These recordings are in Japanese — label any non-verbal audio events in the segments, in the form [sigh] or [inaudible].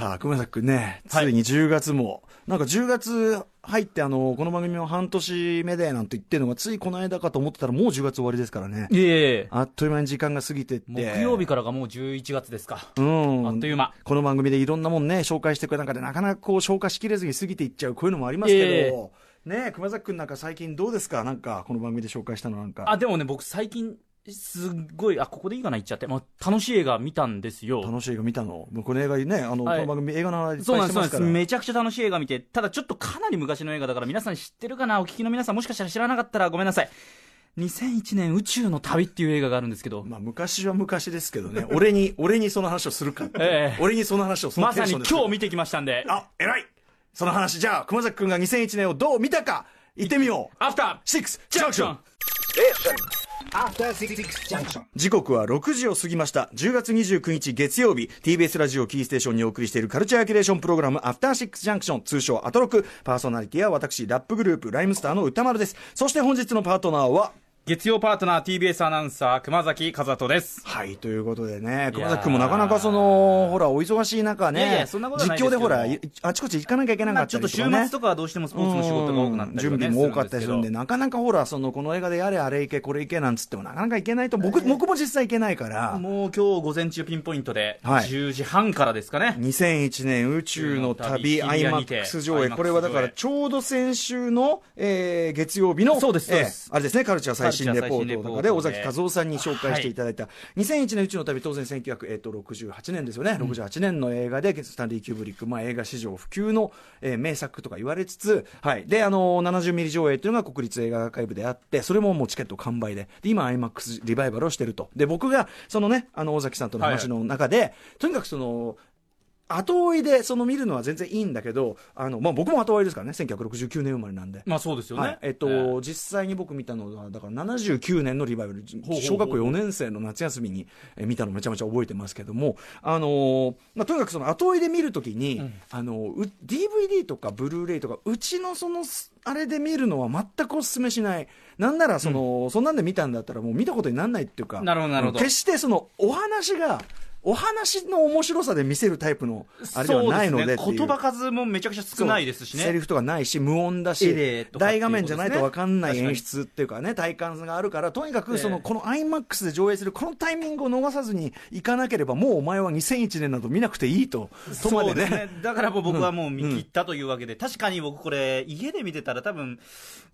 さあ、熊崎くんね、つはいいに10月も、なんか10月入って、あの、この番組も半年目でなんて言ってるのが、ついこの間かと思ってたら、もう10月終わりですからね。いえいえあっという間に時間が過ぎてって。木曜日からがもう11月ですか。うん。あっという間。この番組でいろんなもんね、紹介してくれる中で、なかなかこう、消化しきれずに過ぎていっちゃう、こういうのもありますけど、ねえ熊崎くんなんか最近どうですか？なんか、この番組で紹介したのなんか。あ、でもね、僕最近、すっごい、あ、ここでいいかな言っちゃって、まあ、楽しい映画見たんですよ。楽しい映画見たの？もうこの映画ね、あの、はい。この番組映画の話そうなんです、そうなんです。めちゃくちゃ楽しい映画見て、ただちょっとかなり昔の映画だから皆さん知ってるかな？お聞きの皆さんもしかしたら知らなかったらごめんなさい。2001年宇宙の旅っていう映画があるんですけど、まあ、昔は昔ですけどね、[laughs] 俺に、俺にその話をするか。ええ。俺にその話をそのまさに今日見てきましたんで、あ、偉い。その話、じゃあ、熊崎くんが2001年をどう見たか、言ってみよう。アフターシックスジャンクション Junction. 時刻は6時を過ぎました。10月29日月曜日、TBS ラジオキーステーションにお送りしているカルチャーキュレーションプログラム、アフターシックスジャンクション、通称アトロク。パーソナリティは私、ラップグループ、ライムスターの歌丸です。そして本日のパートナーは、月曜パートナー TBS アナウンサー熊崎和人です。はい、ということでね、熊崎くんもなかなかその、ほら、お忙しい中ね、いやいやそんなことはないですけど実況でほら、いあちこち行かなきゃいけなかったまあちょっと週りとかね。末とかはどうしてもスポーツの仕事が多くなったりとか、ね、準備も多かったりするんで、すなかなかほら、その、この映画でやれあれ行け、これ行けなんつっても、なかなか行けないと、僕、僕も実際行けないから、もう今日午前中ピンポイントで、はい。10時半からですかね。2001年宇宙の旅宇宙の旅 IMAX 上映、これはだからちょうど先週の、えー月曜日の、そうですそうです。えーあれですね、カルチャー最新レポートとかで、尾崎和夫さんに紹介していただいた、2001年宇宙の旅、当然1968年ですよね、68年の映画で、スタンリー・キューブリック、まあ、映画史上不朽の、えー名作とか言われつつ、はい、で、あのー70ミリ上映というのが国立映画アーカイブであって、それももうチケット完売で、で今、IMAX リバイバルをしてると。で、僕が、そのね、あの、尾崎さんとの話の中で、とにかくその、後追いでその見るのは全然いいんだけど、あの、まあ、僕も後追いですからね、1969年生まれなんで。まあそうですよね。はい、えっと、ー実際に僕見たのは、だから79年のリバイバル、小学校4年生の夏休みにえー見たのめちゃめちゃ覚えてますけども、あのーまあ、とにかくその後追いで見るときに、あのう DVD とかブルーレイとか、うちのその、すあれで見るのは全くお勧めしない。なんならその、そんなんで見たんだったらもう見たことにならないっていうか、なるほどなるほど決してその、お話が、お話の面白さで見せるタイプの、あれではないのでね、言葉数もめちゃくちゃ少ないですしね。セリフとかないし、無音だしエレと、かっていう大画面じゃないと分かんない演出っていうかね、体感があるから、とにかくその、ええこの IMAX で上映するこのタイミングを逃さずに行かなければ、もうお前は2001年など見なくていいと、とまそうですね。ね。だからもう僕はもう見切ったというわけで、確かに僕これ、家で見てたら多分、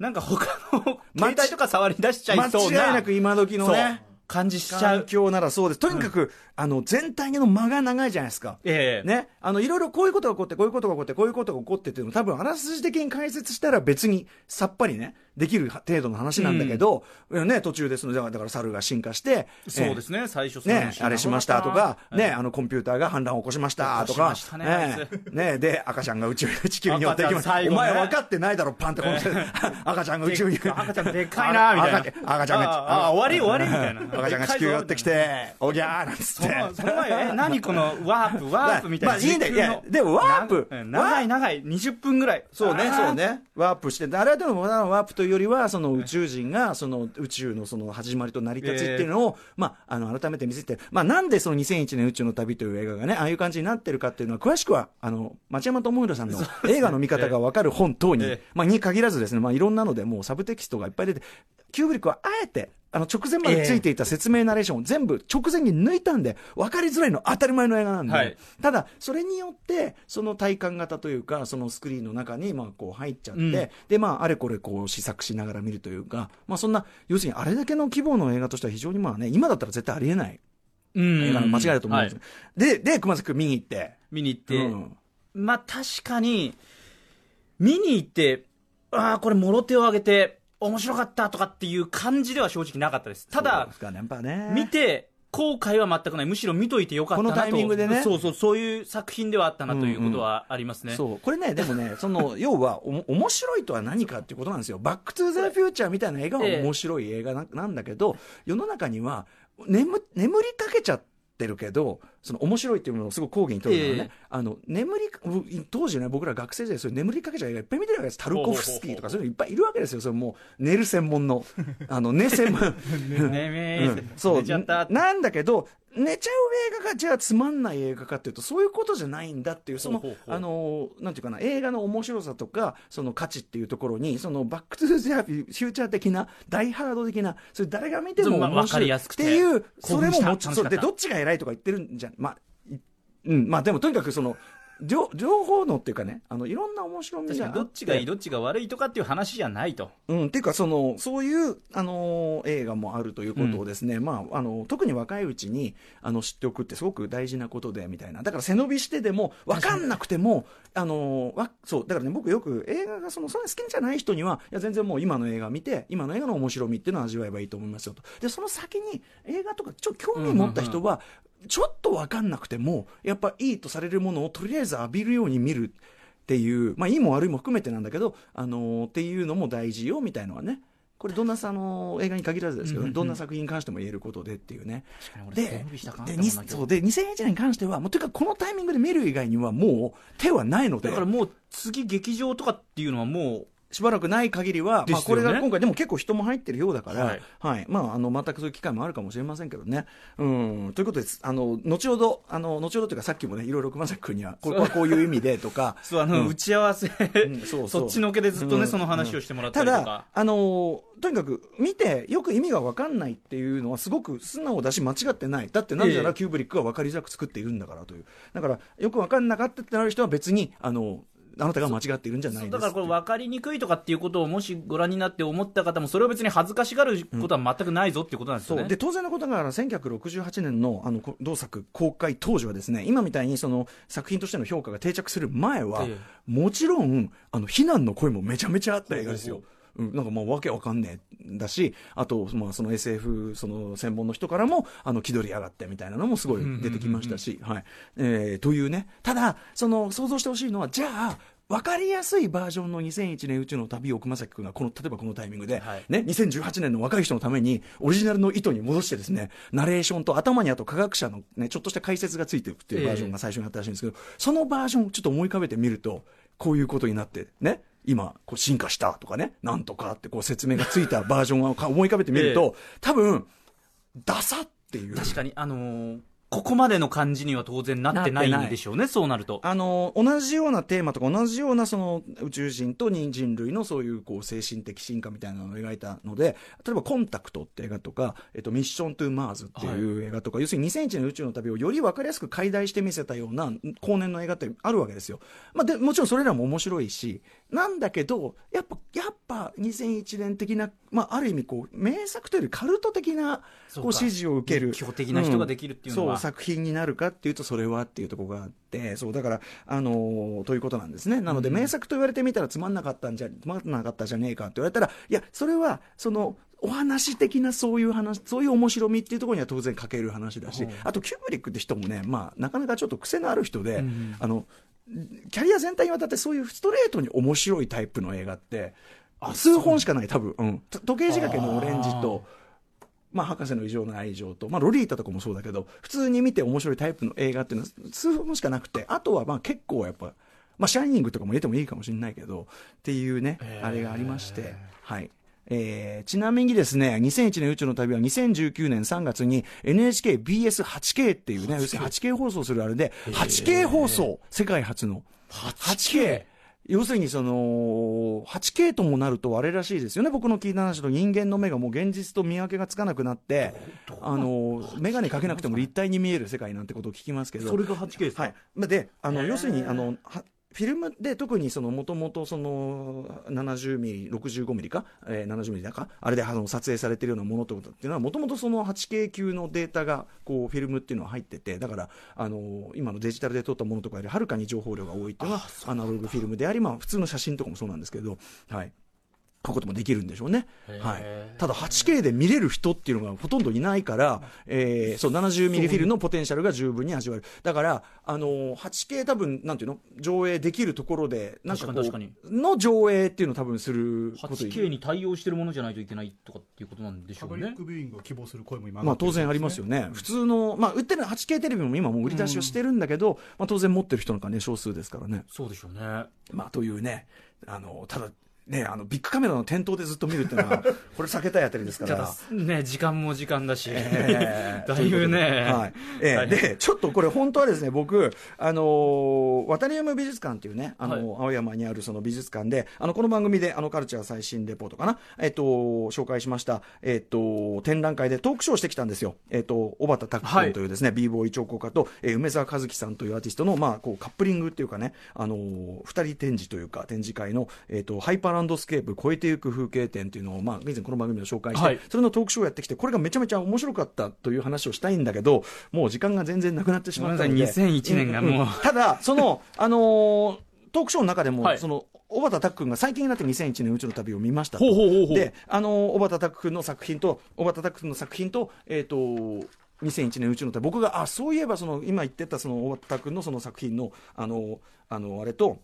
なんか他の携帯とか触り出しちゃ間いそうな。違いなく今時のね感じしちゃう。環境ならそうです。とにかく、あの、全体の間が長いじゃないですか。ええね、あのいろいろこういうことが起こって、こういうことが起こって、こういうことが起こってっていうのも、多分あらすじ的に解説したら別にさっぱりね、できる程度の話なんだけど、ね、途中ですので、だから猿が進化して、そうですね、最初ね、あれしましたとか、ね、ええあのコンピューターが反乱を起こしましたとか、しましたねねつね、で、赤ちゃんが宇宙、地球に寄ってきました。ねお前分かってないだろ、パンってこの人赤ちゃんが宇宙に。赤ちゃんでっかいなみたいな赤ちゃんが、ああ終わり終わりみたいな赤ちゃんが地球寄ってきて、おぎゃーなんつそって。のその前、え、何このワープ、ワープみたいな。まあいいんだよでもワープ長い長い、20分ぐらい。そうね、そう。ね。ワープして、あれはでも、ワープというよりは、その宇宙人が、その宇宙のその始まりと成り立ちっていうのを、まあ、あの、改めて見せて、まあ、なんでその2001年宇宙の旅という映画がね、ああいう感じになってるかっていうのは、詳しくは、あの、町山智弘さんの映画の見方がわかる本等に、ええまあ、に限らずですね、まあ、いろんなので、もうサブテキストがいっぱい出て、キューブリックはあえて、あの直前までついていた説明ナレーションを全部直前に抜いたんで、分かりづらいの当たり前の映画なんで、はい。ただ、それによって、その体感型というか、そのスクリーンの中に、まあ、こう入っちゃって、うん。で、まあ、あれこれこう試作しながら見るというか、まあ、そんな、要するにあれだけの規模の映画としては非常にまあね、今だったら絶対ありえないうん。映画の間違いだと思うんです、はい。で、で、熊崎君見に行って、見に行って、うん。まあ確かに、見に行って、ああ、これ、もろ手を挙げて、面白かったとかっていう感じでは正直なかったです。ただね。見て、後悔は全くない。むしろ見といてよかったなと。このタイミングでねそうそう、そういう作品ではあったなということはありますね。そう。これね、でもね、[laughs] その、要は、おも面白いとは何かっていうことなんですよ。バックトゥーザフューチャーみたいな映画は面白い映画ななんだけど、世の中には、眠、眠りかけちゃってるけど、その面白いっていうものをすごく講義に取るのはね、ええあの、眠り当時ね、僕ら学生時代、そういう眠りかけちゃいっぱい見てるわけです。タルコフスキーとかそういうのいっぱいいるわけですよ。それもう、寝る専門の、あの、寝専門。[laughs] うんそう。なんだけど寝ちゃう映画がじゃあつまんない映画かっていうとそういうことじゃないんだっていうそのあのなんていうかな映画の面白さとかその価値っていうところにそのバック・トゥ・ザ・フューチャー的なダイハード的なそれ誰が見ても面白いってていうそれもでどっちが偉いとか言ってるんじゃまあいうん。まあでもとにかくその両両方のっていうかねあのいろんな面白みどっちがいいどっちが悪いとかっていう話じゃないと。うん、っていうかその、そういう、あのー映画もあるということをですね、まあ、あの特に若いうちにあの知っておくってすごく大事なことでみたいな、だから背伸びしてでも、分かんなくても、あのーわそうだからね、僕よく映画がそのそんなに好きじゃない人には、いや全然もう今の映画見て、今の映画の面白みっていうのを味わえばいいと思いますよと、でその先に映画とか、ちょっと興味持った人は、ちょっと分かんなくても、やっぱいいとされるものをとりあえず浴びるように見る。っていう、まあ、いいも悪いも含めてなんだけど、あのーっていうのも大事よみたいのはね、これ、どんなさあの映画に限らずですけど、うんうんうんどんな作品に関しても言えることでっていうね。ででと思うんだけどにそうで2001年に関しては、もうというか、このタイミングで見る以外には、もう手はないので、だからもう次劇場とかっていうのはもうしばらくない限りは、まあ、これが今回、でも結構人も入ってるようだから、ははい。いまあ、あの全くそういう機会もあるかもしれませんけどね。うん、ということです、あの後ほど、あの後ほどというか、さっきもね、いろいろ熊崎君には、これはこういう意味でとか、[laughs] そうあの、うん。打ち合わせ、うんそうそう。[laughs] そっちのけでずっとね、うん。その話をしてもらったたりとか。だ、あのーとにかく見て、よく意味が分かんないっていうのは、すごく素直だし、間違ってない、だってなぜなええ。らキューブリックが分かりづらく作っているんだからという、だから、よく分かんなかったってなる人は、別に、あのあなたが間違っているんじゃないですだからこれ分かりにくいとかっていうことをもしご覧になって思った方もそれを別に恥ずかしがることは全くないぞっていうことなんですよね、そう。で当然のことながら1968年のあのこ同作公開当時はですね今みたいにその作品としての評価が定着する前は、えもちろんあの非難の声もめちゃめちゃあった映画ですよ。うん、なんかまあわけわかんねえだしあとまあその SF その専門の人からもあの気取りやがってみたいなのもすごい出てきましたし、はい。えーというね。ただその想像してほしいのはじゃあ分かりやすいバージョンの2001年宇宙の旅を熊崎君がこの例えばこのタイミングで、はい。ね、2018年の若い人のためにオリジナルの意図に戻してですねナレーションと頭にあと科学者の、ね、ちょっとした解説がついてるっていうバージョンが最初にあったらしいんですけど、そのバージョンをちょっと思い浮かべてみるとこういうことになってね今こう進化したとかねなんとかってこう説明がついたバージョンをか思い浮かべてみると、多分ダサっていう。確かにあのーここまでの感じには当然なってないんでしょうねそうなると。あの同じようなテーマとか同じようなその宇宙人と人人類のそういうこう精神的進化みたいなのを描いたので例えば「コンタクト」って映画とか「えっと、ミッション・トゥ・マーズ」っていう映画とか、要するに2001年宇宙の旅をより分かりやすく解題して見せたような後年の映画ってあるわけですよ、まあ、でもちろんそれらも面白いしなんだけどやっぱやっぱ2001年的な、まあ、ある意味こう名作というよりカルト的なこう支持を受ける。熱狂的な人ができるっていうのは。んそう作品になるかっていうとそれはっていうところがあってそうだからあのーということなんですね。なので、名作と言われてみたらつまんなかったんじゃつまんなかったじゃねえかって言われたらいやそれはそのお話的なそういう話そういう面白みっていうところには当然欠ける話だし、う。んあとキューブリックって人もね、まあ、なかなかちょっと癖のある人で、うん。あのキャリア全体にわたってそういうストレートに面白いタイプの映画って数本しかない多分、うん、と時計仕掛けのオレンジとまあ、博士の異常な愛情と、まあ、ロリータとかもそうだけど普通に見て面白いタイプの映画っていうのは数本しかなくてあとはまあ結構やっぱ、まあ、シャイニングとかも入れてもいいかもしれないけどっていうね、あれがありまして、はいえーちなみにですね2001年宇宙の旅は2019年3月に NHKBS8K っていうね要するに 8K 放送するあれで 8K 放送世界初の。8K 要するにその 8K ともなるとあれらしいですよね。僕の聞いた話と人間の目がもう現実と見分けがつかなくなってあの眼鏡かけなくても立体に見える世界なんてことを聞きますけど。それが 8K ですか？はい、まあであの要するにあのはフィルムで特にそのもともとその70ミリ65ミリか、えー、70ミリだかあれであの撮影されてるようなものってことっていうのはもともとその 8K 級のデータがこうフィルムっていうのは入っててだからあの今のデジタルで撮ったものとかよりはるかに情報量が多いっていうのはアナログフィルムであり、まあ、普通の写真とかもそうなんですけどはい。こともできるんでしょうね、はい、ただ 8K で見れる人っていうのがほとんどいないから、えーそう70ミリフィルのポテンシャルが十分に味わえる。だから、あのー 8K 多分なんていうの？上映できるところでなんかこ確かにうの上映っていうのを多分すること 8K に対応してるものじゃないといけないとかっていうことなんでしょうね。パブリックビューイングを希望する声も今まあ当然ありますよね、普通の、まあ、売ってる 8K テレビも今もう売り出しをしてるんだけど、まあ、当然持ってる人なんかね少数ですからね。そうでしょうね。まあ、というね、あのただ、ね、あのビックカメラの店頭でずっと見るっていうのは、[laughs] これ避けたいあたりですかたら。だね時間も時間だし、えー [laughs] だいぶね、はい。えで、ちょっとこれ、本当はですね、僕、あのーワタリウム美術館っていうね、あのー青山にあるその美術館で、あのこの番組で、あのカルチャー最新レポートかな、えっ、と、紹介しました、えっ、と、展覧会でトークショーをしてきたんですよ。えっ、と、小畑多丘君というですね、b ボーイ彫刻家と、えー梅沢和木さんというアーティストの、まあ、こうカップリングっていうかね、あのー二人展示というか、展示会の、えっ、と、ハイパーランドスケープ超えていく風景展っていうのを、まあ、以前この番組で紹介して、はい。それのトークショーをやってきて、これがめちゃめちゃ面白かったという話をしたいんだけど、もう時間が全然なくなってしまったので。ごめんなさい2001年がもう。んただ、その、あのートークショーの中でも、はい。その、小畑拓君が最近になって2001年宇宙の旅を見ましたと。ほうほうほうほう。で、あのー小畑拓君の作品と、小畑拓君の作品と、えっ、と、2001年宇宙の旅、僕が、あ、そういえば、その、今言ってた、その、小畑拓君のその作品の、あの、あの、あれと、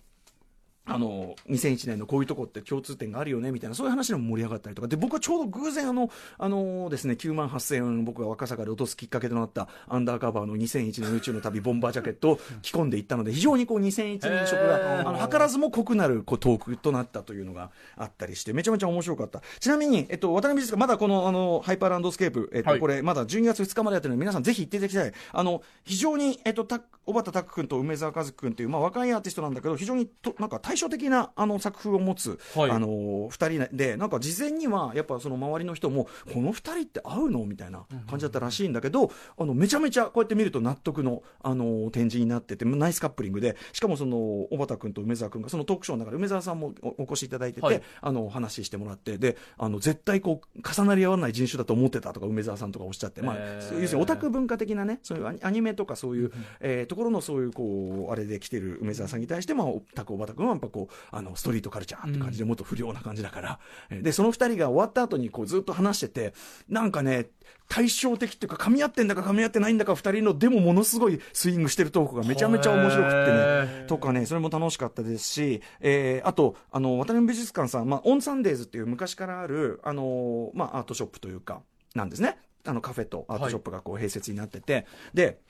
あの2001年のこういうとこって共通点があるよねみたいなそういう話でも盛り上がったりとか。で僕はちょうど偶然あのあのですね9万8000円僕が若坂で落とすきっかけとなったアンダーカバーの2001年宇宙の旅ボンバージャケットを着込んでいったので非常にこう2001年色へがー。あの図らずも濃くなるこうトークとなったというのがあったりしてめちゃめちゃ面白かった。ちなみに、えっと、ワタリウム美術館まだこのあのハイパーランドスケープ、えっとはい。これまだ12月2日までやってるので皆さんぜひ行っていただきたい。あの非常に、えっと、た小畑多丘君と梅沢和木君という、まあ、若いアーティストなんだけど非常にとなんか対照的なあの作風を持つ、はい。あの2人でなんか事前にはやっぱその周りの人もこの2人って合うのみたいな感じだったらしいんだけど、あのめちゃめちゃこうやって見ると納得のあの展示になっててナイスカップリングでしかもその小畑君と梅沢君がそのトークショーの中で梅沢さんもおお越しいただいてて、はい。あの話してもらってであの絶対こう重なり合わない人種だと思ってたとか梅沢さんとかおっしゃって、まあ、要するにオタク文化的なねそういうアニメとかそういう、えーところのそういうこうあれで来てる梅沢さんに対して、まあ、オタク小畑君はぱこうあのストリートカルチャーって感じでもっと不良な感じだから、えーでその二人が終わった後にこうずっと話しててなんかね対照的っていうか噛み合ってんだか噛み合ってないんだか二人のでもものすごいスイングしてるトークがめちゃめちゃ面白くってね。とかねそれも楽しかったですし、えーあとあのワタリウム美術館さん、まあ、オンサンデーズっていう昔からあるあの、まあ、アートショップというかなんですね。あのカフェとアートショップがこう併設になってて、で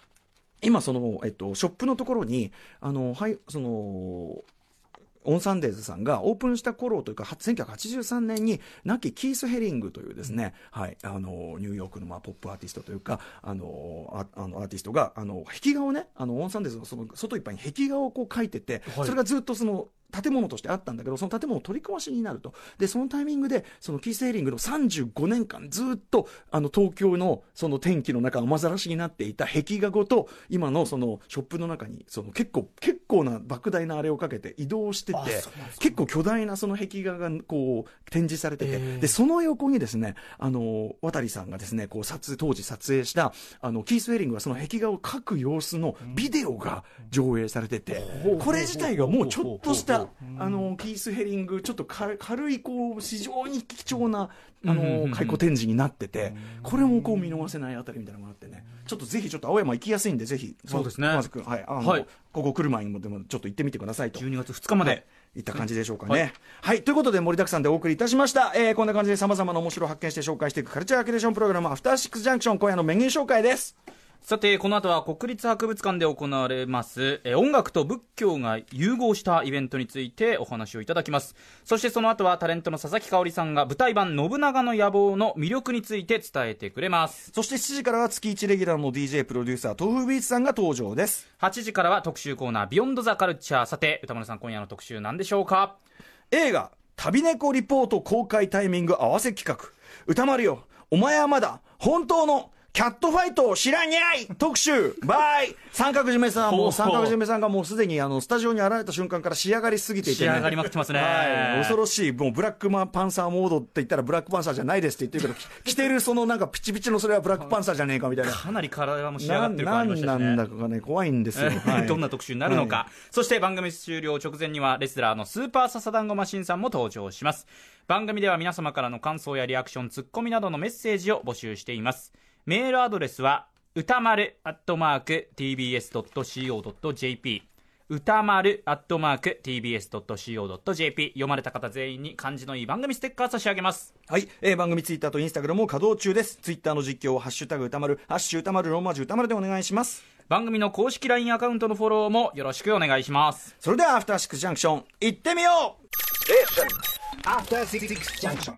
今その、えっと、ショップのところにあのはいそのオンサンデーズさんがオープンした頃というか、は1983年に、亡きキース・ヘリングというですね、はい、あの、ニューヨークのまあポップアーティストというか、あの、ああのアーティストが、あの、壁画をね、あの、オンサンデーズのその外いっぱいに壁画をこう描いてて、はい。それがずっとその、建物としてあったんだけど、その建物取り壊しになると。で、そのタイミングで、そのキース・ヘリングの35年間ずっと、あの、東京のその天気の中、雨ざらしになっていた壁画ごと、今のそのショップの中に、その結構、結構な莫大なあれをかけて移動してて、結構巨大なその壁画がこう展示されてて、で、その横にですね、あの、渡さんがですね、こう撮影、当時撮影した、あの、キース・ヘリングがその壁画を描く様子のビデオが上映されてて、これ自体がもうちょっとした、あの、キース・ヘリング、ちょっとか軽い、こう、非常に貴重な、あの、回顧展示になってて、これもこう見逃せないあたりみたいなのがあってね、ちょっとぜひちょっと青山行きやすいんで、ぜひ、そうですね。まずくんはい、あの、はい。ここ来る前にもでもちょっと行ってみてくださいと。12月2日まで、い。った感じでしょうかね。はい、ということで盛りだくさんでお送りいたしました。えー、こんな感じで様々な面白を発見して紹介していくカルチャーキュレーションプログラム、アフターシックスジャンクション、今夜のメニュー紹介です。さてこの後は国立博物館で行われますえー音楽と仏教が融合したイベントについてお話をいただきますそしてその後はタレントの佐々木香織さんが舞台版「信長の野望」の魅力について伝えてくれますそして7時からは月1レギュラーの DJ プロデューサー、豆腐ビーツさんが登場です。8時からは特集コーナー「ビヨンドザカルチャーさて歌丸さん今夜の特集何でしょうか？映画、旅猫リポート公開タイミング合わせ企画。歌丸よ、お前はまだ本当のキャットファイトを知らにゃい！特集！バイ！三角締めさん、もほう三角締めさんがもうすでにあの、スタジオに現れた瞬間から仕上がりすぎていて、ね。仕上がりまくってますね。はい。恐ろしい、もうブラックマンパンサーモードって言ったらブラックパンサーじゃないですって言ってるけど、着てるそのなんかピチピチのそれはブラックパンサーじゃねえかみたいな。かなり体も仕上がなってる感ありましたしね。なんだかね、怖いんですよ。はい。どんな特集になるのか、そして番組終了直前にはレスラーのスーパーササダンゴマシンさんも登場します。番組では皆様からの感想やリアクションツッコミなどのメッセージを募集していますメールアドレスは歌丸アットマーク TBS.CO.JP 歌丸アットマーク TBS.CO.JP 読まれた方全員に漢字のいい番組ステッカー差し上げますはい、えー番組ツイッターとインスタグラムも稼働中です。ツイッターの実況をハッシュタグ歌丸、ハッシュ歌丸ローマ字歌丸でお願いします。番組の公式 LINE アカウントのフォローもよろしくお願いしますそれではアフターシックスジャンクション、行ってみよう Station. After Six Junction.